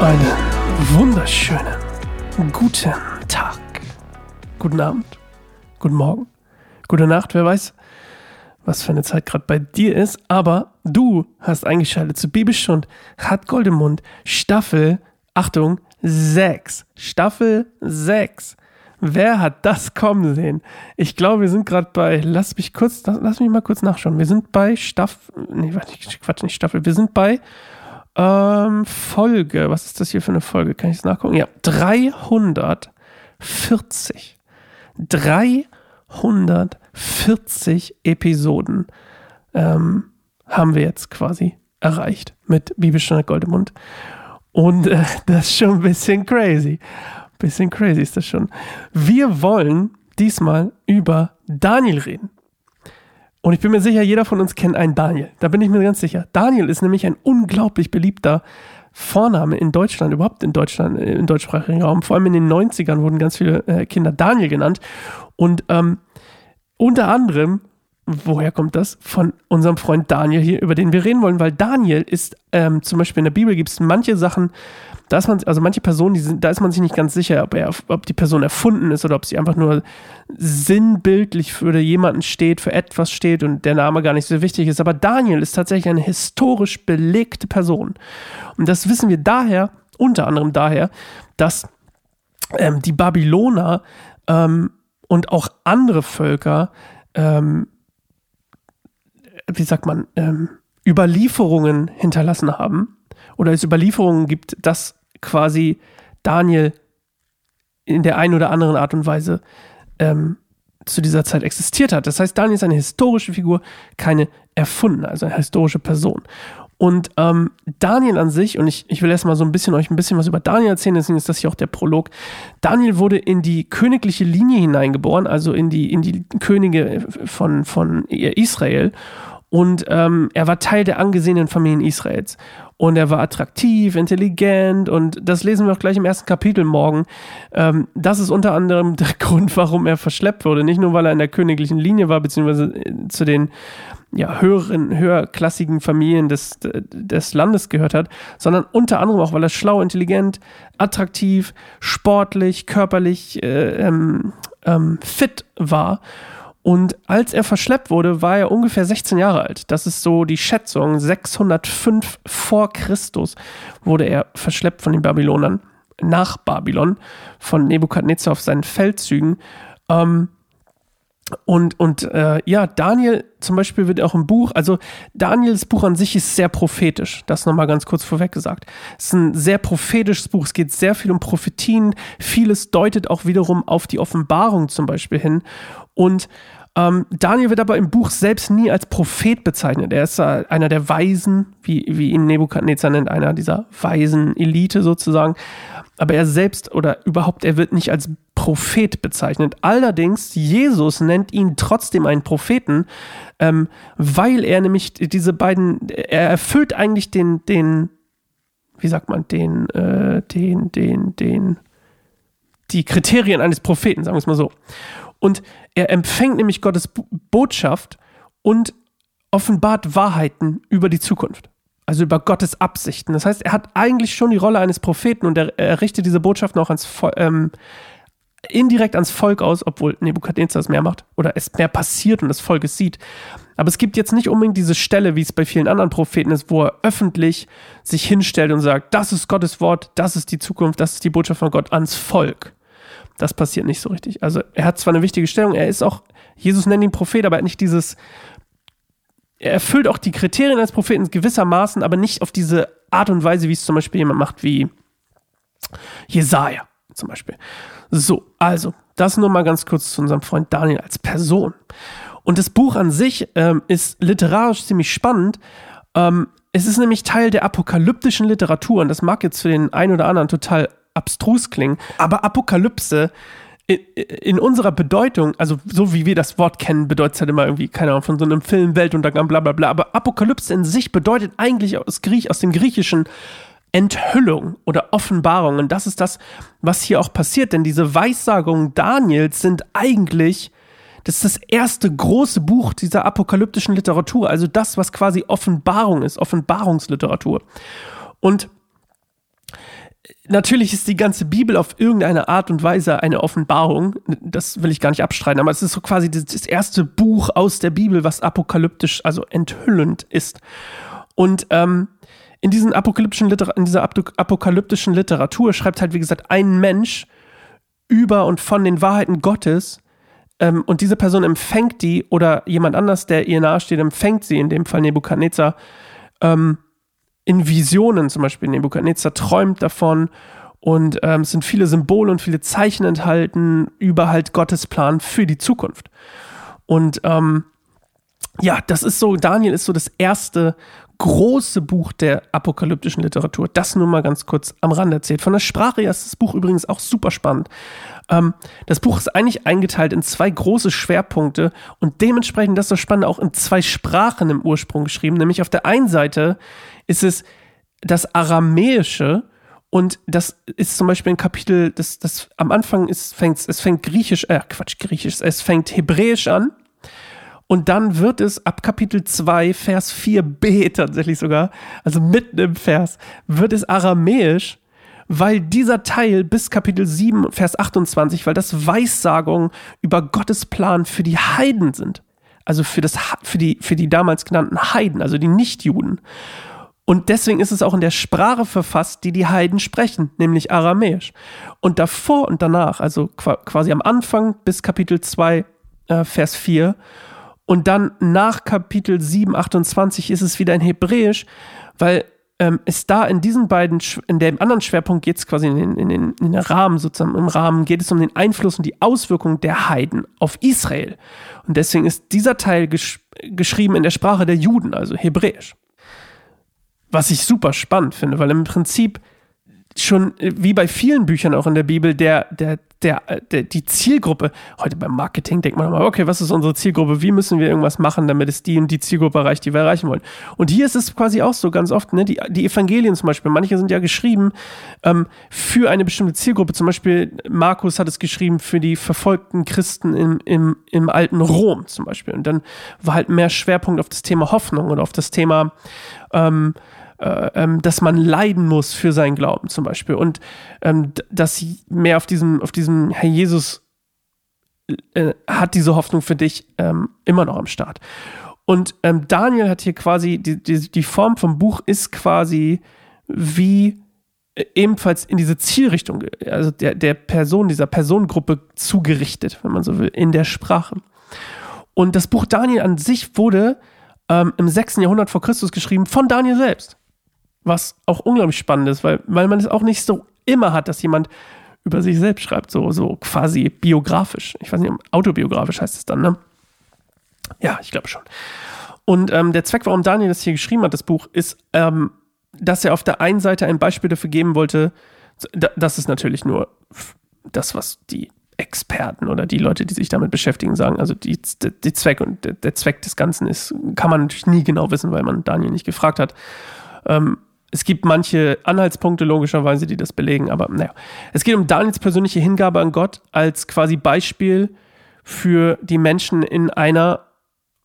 Einen wunderschönen guten Tag, guten Abend, guten Morgen, gute Nacht, wer weiß, was für eine Zeit gerade bei dir ist, aber du hast eingeschaltet zu Bibelstund, hat Goldemund, Staffel, Achtung, 6. Staffel 6. Wer hat das kommen sehen? Ich glaube, wir sind gerade bei, lass mich kurz, lass mich mal kurz nachschauen. Wir sind bei Staffel, nee, warte, Quatsch, nicht Staffel, wir sind bei ähm, Folge, was ist das hier für eine Folge? Kann ich es nachgucken? Ja, 340. 340 Episoden ähm, haben wir jetzt quasi erreicht mit Bibelstunde Goldemund. Und äh, das ist schon ein bisschen crazy. Bisschen crazy ist das schon. Wir wollen diesmal über Daniel reden. Und ich bin mir sicher, jeder von uns kennt einen Daniel. Da bin ich mir ganz sicher. Daniel ist nämlich ein unglaublich beliebter Vorname in Deutschland, überhaupt in Deutschland, äh, im deutschsprachigen Raum. Vor allem in den 90ern wurden ganz viele äh, Kinder Daniel genannt. Und ähm, unter anderem, woher kommt das? Von unserem Freund Daniel hier, über den wir reden wollen, weil Daniel ist ähm, zum Beispiel in der Bibel gibt es manche Sachen, da ist man, also manche Personen, die sind, da ist man sich nicht ganz sicher, ob, er, ob die Person erfunden ist oder ob sie einfach nur sinnbildlich für jemanden steht, für etwas steht und der Name gar nicht so wichtig ist. Aber Daniel ist tatsächlich eine historisch belegte Person. Und das wissen wir daher, unter anderem daher, dass ähm, die Babyloner ähm, und auch andere Völker, ähm, wie sagt man, ähm, Überlieferungen hinterlassen haben oder es Überlieferungen gibt, dass quasi Daniel in der einen oder anderen Art und Weise ähm, zu dieser Zeit existiert hat. Das heißt, Daniel ist eine historische Figur, keine erfundene, also eine historische Person. Und ähm, Daniel an sich, und ich, ich will erstmal so ein bisschen euch ein bisschen was über Daniel erzählen, deswegen ist das hier auch der Prolog. Daniel wurde in die königliche Linie hineingeboren, also in die, in die Könige von, von Israel. Und ähm, er war Teil der angesehenen Familien Israels und er war attraktiv, intelligent und das lesen wir auch gleich im ersten Kapitel morgen. Ähm, das ist unter anderem der Grund, warum er verschleppt wurde. Nicht nur, weil er in der königlichen Linie war, beziehungsweise äh, zu den ja, höheren, höherklassigen Familien des, des Landes gehört hat, sondern unter anderem auch, weil er schlau, intelligent, attraktiv, sportlich, körperlich äh, ähm, ähm, fit war und als er verschleppt wurde, war er ungefähr 16 Jahre alt. Das ist so die Schätzung. 605 vor Christus wurde er verschleppt von den Babylonern nach Babylon, von Nebukadnezar auf seinen Feldzügen. Ähm, und, und äh, ja, Daniel zum Beispiel wird auch im Buch, also Daniels Buch an sich ist sehr prophetisch, das nochmal ganz kurz vorweg gesagt. Es ist ein sehr prophetisches Buch, es geht sehr viel um Prophetien, vieles deutet auch wiederum auf die Offenbarung zum Beispiel hin. Und ähm, Daniel wird aber im Buch selbst nie als Prophet bezeichnet. Er ist äh, einer der Weisen, wie, wie ihn Nebukadnezar nennt, einer dieser weisen Elite sozusagen. Aber er selbst oder überhaupt, er wird nicht als Prophet bezeichnet. Allerdings, Jesus nennt ihn trotzdem einen Propheten, ähm, weil er nämlich diese beiden, er erfüllt eigentlich den, den, wie sagt man, den, äh, den, den, den, die Kriterien eines Propheten, sagen wir es mal so. Und er empfängt nämlich Gottes Botschaft und offenbart Wahrheiten über die Zukunft. Also über Gottes Absichten. Das heißt, er hat eigentlich schon die Rolle eines Propheten und er, er richtet diese Botschaften auch ans, ähm, indirekt ans Volk aus, obwohl Nebukadnezar es mehr macht oder es mehr passiert und das Volk es sieht. Aber es gibt jetzt nicht unbedingt diese Stelle, wie es bei vielen anderen Propheten ist, wo er öffentlich sich hinstellt und sagt, das ist Gottes Wort, das ist die Zukunft, das ist die Botschaft von Gott ans Volk. Das passiert nicht so richtig. Also er hat zwar eine wichtige Stellung, er ist auch, Jesus nennt ihn Prophet, aber er hat nicht dieses, er erfüllt auch die Kriterien als Propheten gewissermaßen, aber nicht auf diese Art und Weise, wie es zum Beispiel jemand macht wie Jesaja zum Beispiel. So, also, das nur mal ganz kurz zu unserem Freund Daniel als Person. Und das Buch an sich ähm, ist literarisch ziemlich spannend. Ähm, es ist nämlich Teil der apokalyptischen Literatur und das mag jetzt für den einen oder anderen total abstrus klingen, aber Apokalypse in unserer Bedeutung, also so wie wir das Wort kennen, bedeutet es halt immer irgendwie, keine Ahnung, von so einem Film, Weltuntergang, bla bla bla. Aber Apokalypse in sich bedeutet eigentlich aus, Griech, aus dem Griechischen Enthüllung oder Offenbarung. Und das ist das, was hier auch passiert, denn diese Weissagungen Daniels sind eigentlich das ist das erste große Buch dieser apokalyptischen Literatur, also das, was quasi Offenbarung ist, Offenbarungsliteratur. Und natürlich ist die ganze Bibel auf irgendeine Art und Weise eine Offenbarung. Das will ich gar nicht abstreiten, aber es ist so quasi das, erste Buch aus der Bibel, was apokalyptisch, also enthüllend ist. Und ähm, in, diesen apokalyptischen in dieser apokalyptischen Literatur schreibt halt, wie gesagt, ein Mensch über und von den Wahrheiten Gottes. Ähm, und diese Person empfängt die oder jemand anders, der ihr nahesteht, empfängt sie, in dem Fall Nebukadnezar, ähm, in Visionen zum Beispiel. Nebukadnezar träumt davon und ähm, es sind viele Symbole und viele Zeichen enthalten über halt Gottes Plan für die Zukunft. Und ähm, ja, das ist so, Daniel ist so das erste große Buch der apokalyptischen Literatur. Das nur mal ganz kurz am Rand erzählt. Von der Sprache her ist das Buch übrigens auch super spannend. Ähm, das Buch ist eigentlich eingeteilt in zwei große Schwerpunkte und dementsprechend, das ist das Spannende, auch in zwei Sprachen im Ursprung geschrieben. Nämlich auf der einen Seite ist es das Aramäische und das ist zum Beispiel ein Kapitel, das, das am Anfang ist, fängt, es fängt Griechisch, äh, Quatsch, Griechisch, es fängt Hebräisch an und dann wird es ab Kapitel 2, Vers 4b tatsächlich sogar, also mitten im Vers, wird es aramäisch, weil dieser Teil bis Kapitel 7, Vers 28, weil das Weissagungen über Gottes Plan für die Heiden sind. Also für, das, für, die, für die damals genannten Heiden, also die Nichtjuden. Und deswegen ist es auch in der Sprache verfasst, die die Heiden sprechen, nämlich Aramäisch. Und davor und danach, also quasi am Anfang bis Kapitel 2, äh, Vers 4 und dann nach Kapitel 7, 28 ist es wieder in Hebräisch, weil ähm, es da in diesen beiden, in dem anderen Schwerpunkt geht es quasi in den, in, den, in den Rahmen, sozusagen im Rahmen geht es um den Einfluss und die Auswirkungen der Heiden auf Israel. Und deswegen ist dieser Teil gesch geschrieben in der Sprache der Juden, also Hebräisch. Was ich super spannend finde, weil im Prinzip schon äh, wie bei vielen Büchern auch in der Bibel der, der, der, äh, der, die Zielgruppe, heute beim Marketing denkt man immer, okay, was ist unsere Zielgruppe? Wie müssen wir irgendwas machen, damit es die und die Zielgruppe erreicht, die wir erreichen wollen? Und hier ist es quasi auch so ganz oft, ne, die, die Evangelien zum Beispiel, manche sind ja geschrieben ähm, für eine bestimmte Zielgruppe. Zum Beispiel Markus hat es geschrieben für die verfolgten Christen im, im, im alten Rom zum Beispiel. Und dann war halt mehr Schwerpunkt auf das Thema Hoffnung oder auf das Thema ähm, äh, ähm, dass man leiden muss für seinen Glauben zum Beispiel und ähm, dass mehr auf diesem, auf diesem Herr Jesus äh, hat diese Hoffnung für dich ähm, immer noch am Start. Und ähm, Daniel hat hier quasi, die, die, die Form vom Buch ist quasi wie äh, ebenfalls in diese Zielrichtung, also der, der Person, dieser Personengruppe zugerichtet, wenn man so will, in der Sprache. Und das Buch Daniel an sich wurde ähm, im 6. Jahrhundert vor Christus geschrieben von Daniel selbst was auch unglaublich spannend ist, weil, weil man es auch nicht so immer hat, dass jemand über sich selbst schreibt, so, so quasi biografisch. Ich weiß nicht, autobiografisch heißt es dann, ne? Ja, ich glaube schon. Und ähm, der Zweck, warum Daniel das hier geschrieben hat, das Buch, ist, ähm, dass er auf der einen Seite ein Beispiel dafür geben wollte, das ist natürlich nur das, was die Experten oder die Leute, die sich damit beschäftigen, sagen. Also die, die Zweck und der Zweck des Ganzen ist, kann man natürlich nie genau wissen, weil man Daniel nicht gefragt hat. Ähm, es gibt manche Anhaltspunkte logischerweise, die das belegen, aber naja. Es geht um Daniels persönliche Hingabe an Gott als quasi Beispiel für die Menschen in einer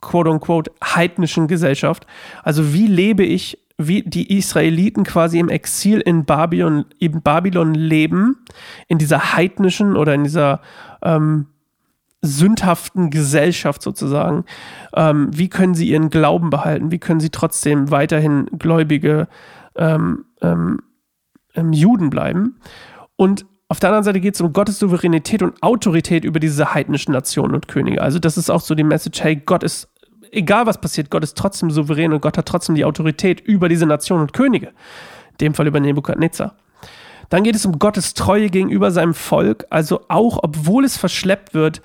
quote-unquote heidnischen Gesellschaft. Also wie lebe ich, wie die Israeliten quasi im Exil in Babylon, in Babylon leben, in dieser heidnischen oder in dieser ähm, sündhaften Gesellschaft sozusagen. Ähm, wie können sie ihren Glauben behalten? Wie können sie trotzdem weiterhin Gläubige ähm, ähm, ähm, Juden bleiben. Und auf der anderen Seite geht es um Gottes Souveränität und Autorität über diese heidnischen Nationen und Könige. Also das ist auch so die Message, hey, Gott ist, egal was passiert, Gott ist trotzdem souverän und Gott hat trotzdem die Autorität über diese Nationen und Könige. In dem Fall über Nebukadnezar. Dann geht es um Gottes Treue gegenüber seinem Volk, also auch obwohl es verschleppt wird,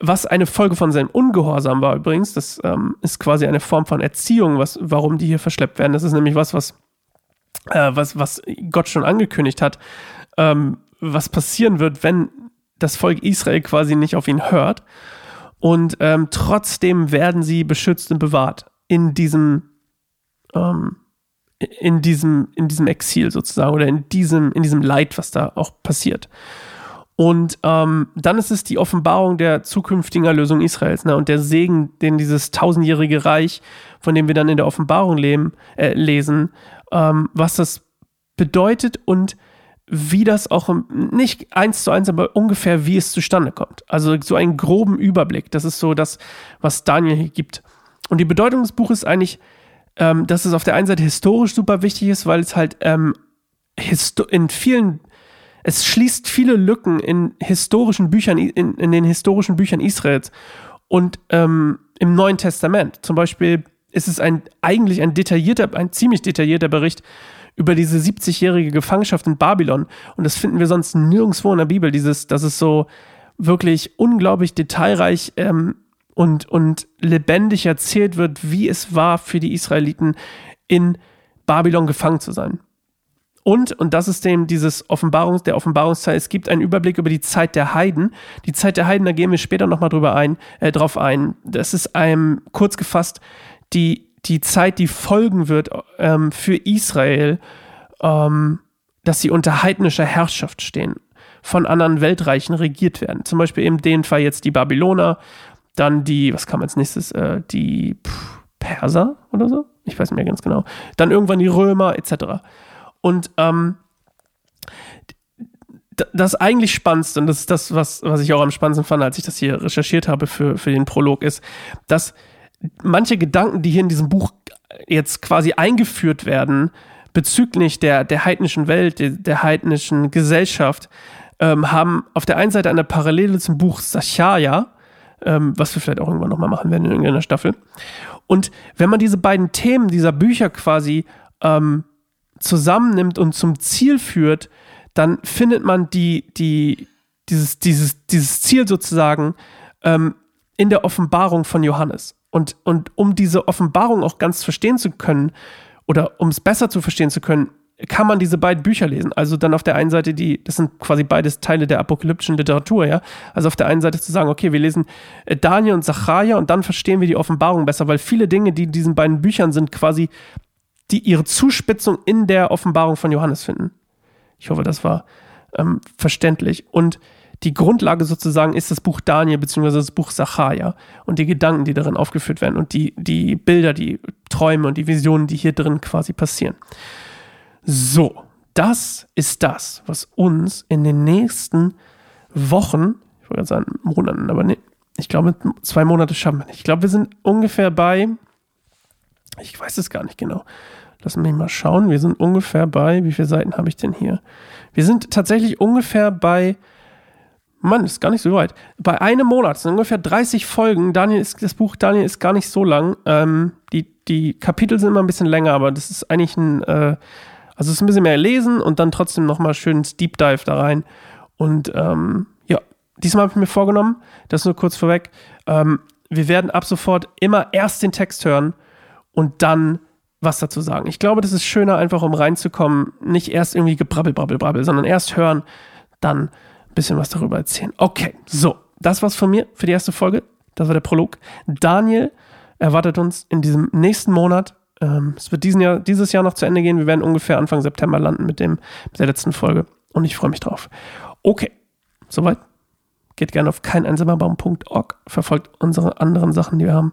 was eine Folge von seinem Ungehorsam war übrigens. Das ähm, ist quasi eine Form von Erziehung, was, warum die hier verschleppt werden. Das ist nämlich was, was äh, was, was Gott schon angekündigt hat, ähm, was passieren wird, wenn das Volk Israel quasi nicht auf ihn hört. Und ähm, trotzdem werden sie beschützt und bewahrt in diesem, ähm, in diesem, in diesem Exil sozusagen oder in diesem, in diesem Leid, was da auch passiert. Und ähm, dann ist es die Offenbarung der zukünftigen Erlösung Israels ne? und der Segen, den dieses tausendjährige Reich, von dem wir dann in der Offenbarung leben, äh, lesen, ähm, was das bedeutet und wie das auch nicht eins zu eins, aber ungefähr wie es zustande kommt. Also so einen groben Überblick. Das ist so das, was Daniel hier gibt. Und die Bedeutung des Buches ist eigentlich, ähm, dass es auf der einen Seite historisch super wichtig ist, weil es halt ähm, in vielen es schließt viele Lücken in historischen Büchern, in, in den historischen Büchern Israels und ähm, im Neuen Testament. Zum Beispiel ist es ein, eigentlich ein detaillierter, ein ziemlich detaillierter Bericht über diese 70-jährige Gefangenschaft in Babylon. Und das finden wir sonst nirgendwo in der Bibel. Dieses, dass es so wirklich unglaublich detailreich ähm, und, und lebendig erzählt wird, wie es war für die Israeliten in Babylon gefangen zu sein. Und, und das ist dem dieses Offenbarungs, der Offenbarungsteil, es gibt einen Überblick über die Zeit der Heiden. Die Zeit der Heiden, da gehen wir später nochmal drüber ein, äh, drauf ein. Das ist einem kurz gefasst die, die Zeit, die folgen wird ähm, für Israel, ähm, dass sie unter heidnischer Herrschaft stehen, von anderen Weltreichen regiert werden. Zum Beispiel in dem Fall jetzt die Babyloner, dann die, was kam als nächstes, äh, die Perser oder so? Ich weiß nicht mehr ganz genau. Dann irgendwann die Römer etc. Und ähm, das eigentlich Spannendste, und das ist das, was, was ich auch am spannendsten fand, als ich das hier recherchiert habe für, für den Prolog, ist, dass manche Gedanken, die hier in diesem Buch jetzt quasi eingeführt werden, bezüglich der, der heidnischen Welt, der, der heidnischen Gesellschaft, ähm, haben auf der einen Seite eine Parallele zum Buch Sacharja, ähm, was wir vielleicht auch irgendwann nochmal machen werden in irgendeiner Staffel. Und wenn man diese beiden Themen dieser Bücher quasi ähm, zusammennimmt und zum Ziel führt, dann findet man die, die, dieses, dieses, dieses Ziel sozusagen ähm, in der Offenbarung von Johannes. Und, und um diese Offenbarung auch ganz verstehen zu können, oder um es besser zu verstehen zu können, kann man diese beiden Bücher lesen. Also dann auf der einen Seite die, das sind quasi beides Teile der apokalyptischen Literatur, ja. Also auf der einen Seite zu sagen, okay, wir lesen äh, Daniel und Zachariah und dann verstehen wir die Offenbarung besser, weil viele Dinge, die in diesen beiden Büchern sind, quasi die ihre Zuspitzung in der Offenbarung von Johannes finden. Ich hoffe, das war ähm, verständlich. Und die Grundlage sozusagen ist das Buch Daniel beziehungsweise das Buch Sacharja und die Gedanken, die darin aufgeführt werden und die, die Bilder, die Träume und die Visionen, die hier drin quasi passieren. So, das ist das, was uns in den nächsten Wochen, ich wollte sagen Monaten, aber nee, ich glaube, zwei Monate schaffen wir nicht. Ich glaube, wir sind ungefähr bei, ich weiß es gar nicht genau, Lass mich mal schauen. Wir sind ungefähr bei, wie viele Seiten habe ich denn hier? Wir sind tatsächlich ungefähr bei, Mann, ist gar nicht so weit. Bei einem Monat, sind ungefähr 30 Folgen. Daniel ist, das Buch Daniel ist gar nicht so lang. Ähm, die, die Kapitel sind immer ein bisschen länger, aber das ist eigentlich ein, äh, also es ist ein bisschen mehr lesen und dann trotzdem nochmal schön ins Deep Dive da rein. Und ähm, ja, diesmal habe ich mir vorgenommen, das nur kurz vorweg, ähm, wir werden ab sofort immer erst den Text hören und dann was dazu sagen. Ich glaube, das ist schöner, einfach um reinzukommen, nicht erst irgendwie gebrabbel, brabbel, brabbel, sondern erst hören, dann bisschen was darüber erzählen. Okay, so, das war's von mir für die erste Folge. Das war der Prolog. Daniel erwartet uns in diesem nächsten Monat. Ähm, es wird diesen Jahr, dieses Jahr noch zu Ende gehen. Wir werden ungefähr Anfang September landen mit, dem, mit der letzten Folge. Und ich freue mich drauf. Okay, soweit. Geht gerne auf keineinsamerbaum.org. Verfolgt unsere anderen Sachen, die wir haben.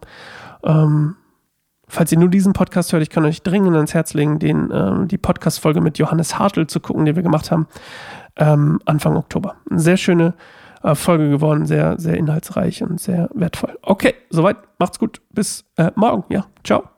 Ähm, Falls ihr nur diesen Podcast hört, ich kann euch dringend ans Herz legen, den, äh, die Podcast-Folge mit Johannes Hartl zu gucken, die wir gemacht haben, ähm, Anfang Oktober. Eine sehr schöne äh, Folge geworden, sehr, sehr inhaltsreich und sehr wertvoll. Okay, soweit. Macht's gut. Bis äh, morgen. Ja, ciao.